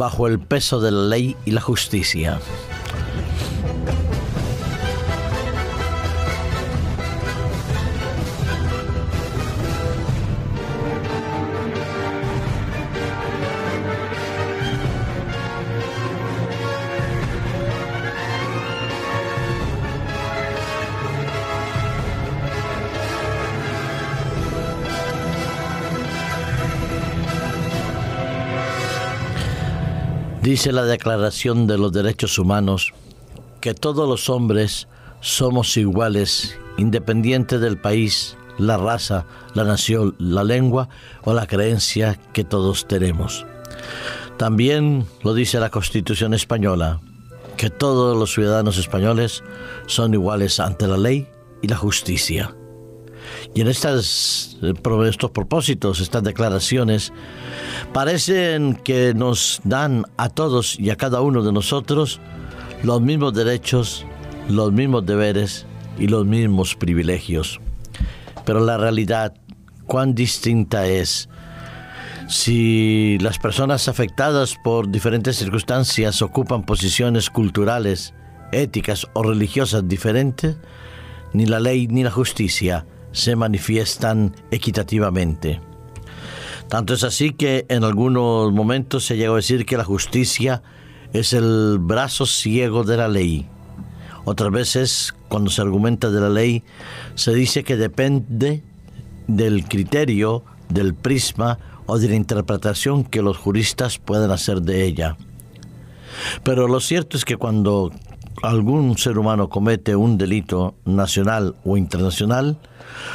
bajo el peso de la ley y la justicia. Dice la Declaración de los Derechos Humanos que todos los hombres somos iguales, independiente del país, la raza, la nación, la lengua o la creencia que todos tenemos. También lo dice la Constitución española, que todos los ciudadanos españoles son iguales ante la ley y la justicia. Y en eh, estos propósitos, estas declaraciones, parecen que nos dan a todos y a cada uno de nosotros los mismos derechos, los mismos deberes y los mismos privilegios. Pero la realidad, cuán distinta es. Si las personas afectadas por diferentes circunstancias ocupan posiciones culturales, éticas o religiosas diferentes, ni la ley ni la justicia se manifiestan equitativamente. Tanto es así que en algunos momentos se llegó a decir que la justicia es el brazo ciego de la ley. Otras veces, cuando se argumenta de la ley, se dice que depende del criterio, del prisma o de la interpretación que los juristas puedan hacer de ella. Pero lo cierto es que cuando algún ser humano comete un delito nacional o internacional,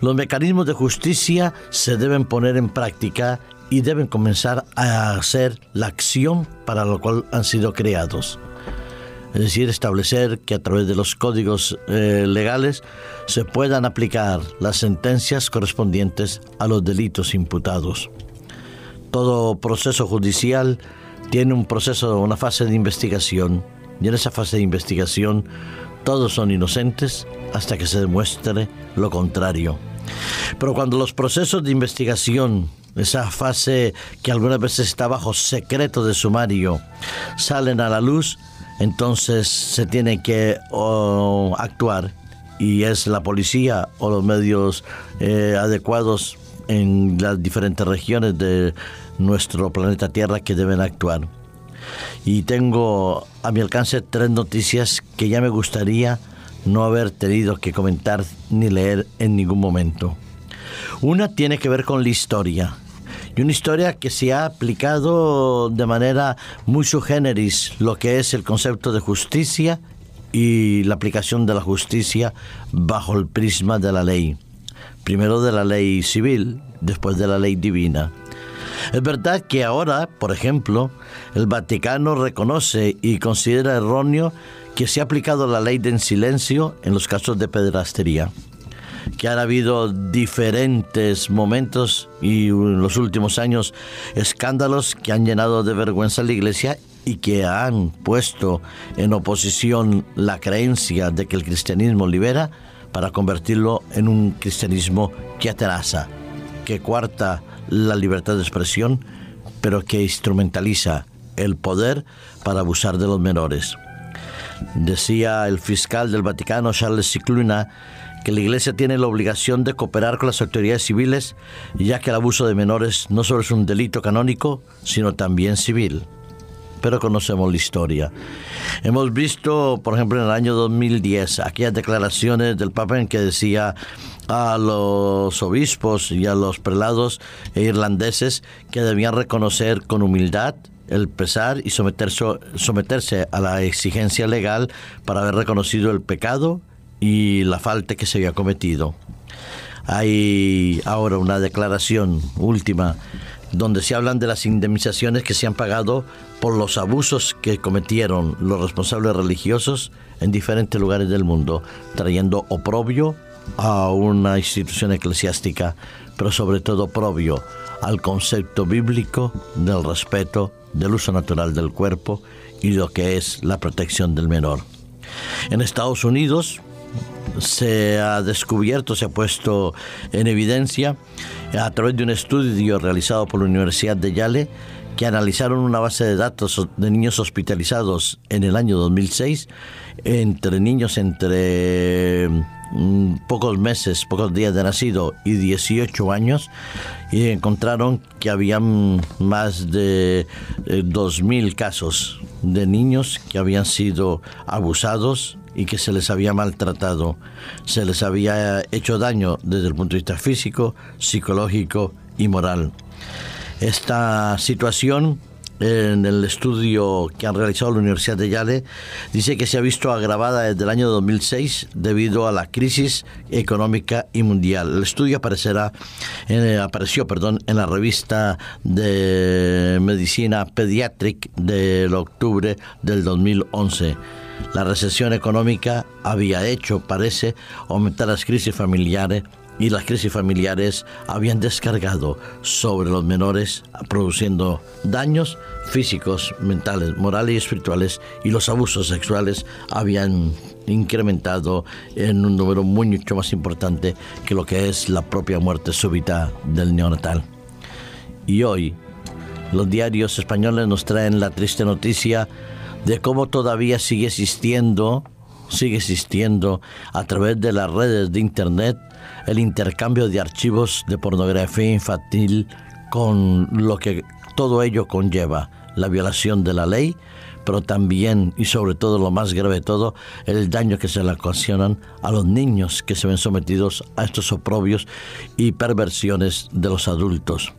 los mecanismos de justicia se deben poner en práctica y deben comenzar a hacer la acción para lo cual han sido creados. Es decir, establecer que a través de los códigos eh, legales se puedan aplicar las sentencias correspondientes a los delitos imputados. Todo proceso judicial tiene un proceso, una fase de investigación y en esa fase de investigación todos son inocentes hasta que se demuestre lo contrario. Pero cuando los procesos de investigación, esa fase que algunas veces está bajo secreto de sumario, salen a la luz, entonces se tiene que actuar y es la policía o los medios eh, adecuados en las diferentes regiones de nuestro planeta Tierra que deben actuar y tengo a mi alcance tres noticias que ya me gustaría no haber tenido que comentar ni leer en ningún momento. Una tiene que ver con la historia, y una historia que se ha aplicado de manera muy generis lo que es el concepto de justicia y la aplicación de la justicia bajo el prisma de la ley. Primero de la ley civil, después de la ley divina. Es verdad que ahora, por ejemplo, el Vaticano reconoce y considera erróneo que se ha aplicado la ley de en silencio en los casos de pedrastería que han habido diferentes momentos y en los últimos años escándalos que han llenado de vergüenza a la iglesia y que han puesto en oposición la creencia de que el cristianismo libera para convertirlo en un cristianismo que aterraza, que cuarta la libertad de expresión, pero que instrumentaliza el poder para abusar de los menores. Decía el fiscal del Vaticano, Charles Cicluna, que la Iglesia tiene la obligación de cooperar con las autoridades civiles, ya que el abuso de menores no solo es un delito canónico, sino también civil. Pero conocemos la historia. Hemos visto, por ejemplo, en el año 2010, aquellas declaraciones del Papa en que decía a los obispos y a los prelados irlandeses que debían reconocer con humildad el pesar y someterse, someterse a la exigencia legal para haber reconocido el pecado y la falta que se había cometido. Hay ahora una declaración última donde se hablan de las indemnizaciones que se han pagado por los abusos que cometieron los responsables religiosos en diferentes lugares del mundo, trayendo oprobio a una institución eclesiástica, pero sobre todo propio al concepto bíblico del respeto del uso natural del cuerpo y lo que es la protección del menor. En Estados Unidos se ha descubierto, se ha puesto en evidencia a través de un estudio realizado por la Universidad de Yale que analizaron una base de datos de niños hospitalizados en el año 2006 entre niños entre mm, pocos meses, pocos días de nacido y 18 años y encontraron que habían más de 2.000 eh, casos de niños que habían sido abusados y que se les había maltratado, se les había hecho daño desde el punto de vista físico, psicológico y moral. Esta situación en el estudio que han realizado la Universidad de Yale, dice que se ha visto agravada desde el año 2006 debido a la crisis económica y mundial. El estudio aparecerá, eh, apareció perdón, en la revista de Medicina Pediatric del octubre del 2011. La recesión económica había hecho, parece, aumentar las crisis familiares y las crisis familiares habían descargado sobre los menores, produciendo daños físicos, mentales, morales y espirituales, y los abusos sexuales habían incrementado en un número mucho más importante que lo que es la propia muerte súbita del neonatal. Y hoy, los diarios españoles nos traen la triste noticia de cómo todavía sigue existiendo, sigue existiendo a través de las redes de Internet el intercambio de archivos de pornografía infantil con lo que todo ello conlleva, la violación de la ley, pero también y sobre todo lo más grave de todo, el daño que se le ocasionan a los niños que se ven sometidos a estos oprobios y perversiones de los adultos.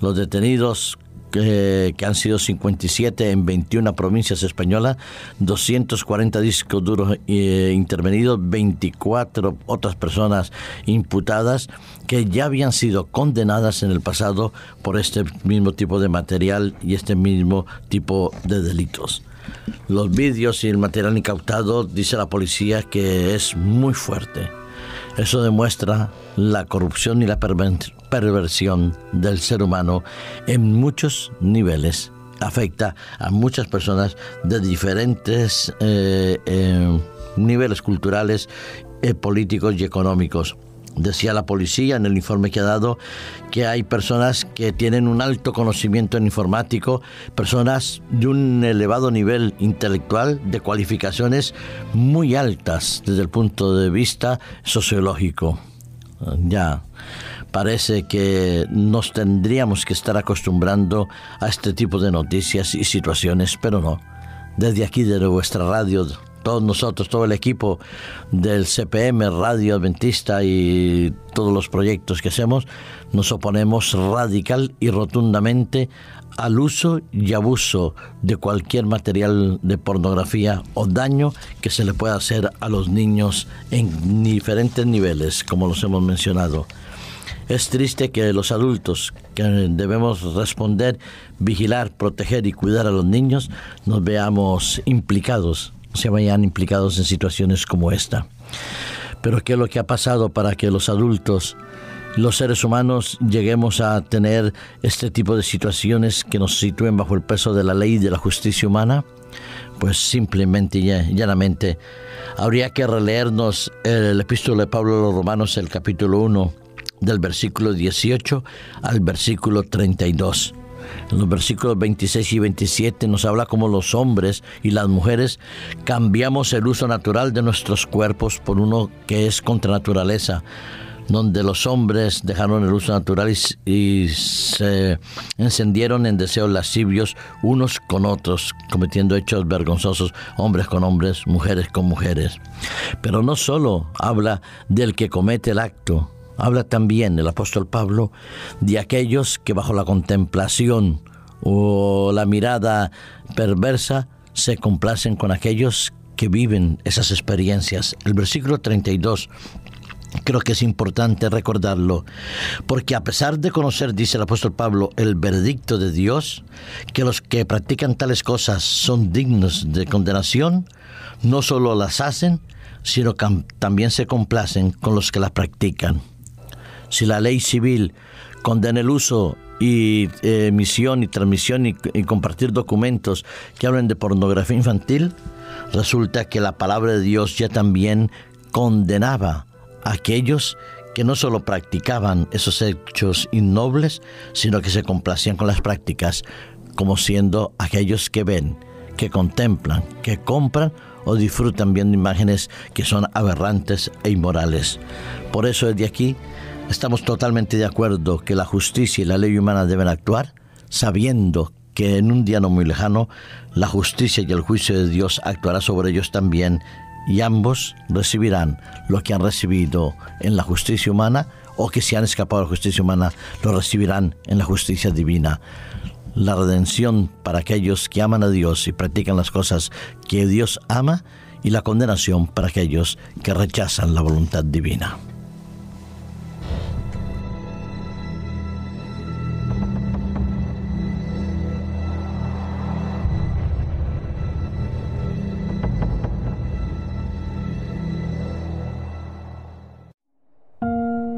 Los detenidos que, han sido 57 en 21 provincias españolas, 240 discos duros eh, intervenidos, 24 otras personas imputadas que ya habían sido condenadas en el pasado por este mismo tipo de material y este mismo tipo de delitos. Los vídeos y el material incautado, dice la policía, que es muy fuerte. Eso demuestra la corrupción y la perversión del ser humano en muchos niveles. Afecta a muchas personas de diferentes eh, eh, niveles culturales, eh, políticos y económicos. Decía la policía en el informe que ha dado que hay personas que tienen un alto conocimiento en informático, personas de un elevado nivel intelectual, de cualificaciones muy altas desde el punto de vista sociológico. Ya parece que nos tendríamos que estar acostumbrando a este tipo de noticias y situaciones, pero no. Desde aquí, de vuestra radio, todos nosotros, todo el equipo del CPM, Radio Adventista y todos los proyectos que hacemos, nos oponemos radical y rotundamente al uso y abuso de cualquier material de pornografía o daño que se le pueda hacer a los niños en diferentes niveles, como los hemos mencionado. Es triste que los adultos que debemos responder, vigilar, proteger y cuidar a los niños nos veamos implicados, se vayan implicados en situaciones como esta. Pero ¿qué es lo que ha pasado para que los adultos, los seres humanos, lleguemos a tener este tipo de situaciones que nos sitúen bajo el peso de la ley y de la justicia humana? Pues simplemente y llanamente habría que releernos el epístolo de Pablo a los Romanos, el capítulo 1, del versículo 18 al versículo 32. En los versículos 26 y 27 nos habla cómo los hombres y las mujeres cambiamos el uso natural de nuestros cuerpos por uno que es contra naturaleza, donde los hombres dejaron el uso natural y, y, se encendieron en deseos lascivios unos con otros, cometiendo hechos vergonzosos, hombres con hombres, mujeres con mujeres. Pero no solo habla del que comete el acto, Habla también el apóstol Pablo de aquellos que bajo la contemplación o la mirada perversa se complacen con aquellos que viven esas experiencias. El versículo 32 Creo que es importante recordarlo, porque a pesar de conocer, dice el apóstol Pablo, el veredicto de Dios, que los que practican tales cosas son dignos de condenación, no solo las hacen, sino que también se complacen con los que las practican si la ley civil condena el uso y eh, emisión y transmisión y, compartir documentos que hablen de pornografía infantil, resulta que la palabra de Dios ya también condenaba a aquellos que no solo practicaban esos hechos innobles, sino que se complacían con las prácticas, como siendo aquellos que ven, que contemplan, que compran o disfrutan viendo imágenes que son aberrantes e inmorales. Por eso desde aquí estamos totalmente de acuerdo que la justicia y la ley humana deben actuar sabiendo que en un día no muy lejano la justicia y el juicio de Dios actuará sobre ellos también y ambos recibirán lo que han recibido en la justicia humana o que se han escapado de la justicia humana lo recibirán en la justicia divina. La redención para aquellos que aman a Dios y practican las cosas que Dios ama y la condenación para aquellos que rechazan la voluntad divina.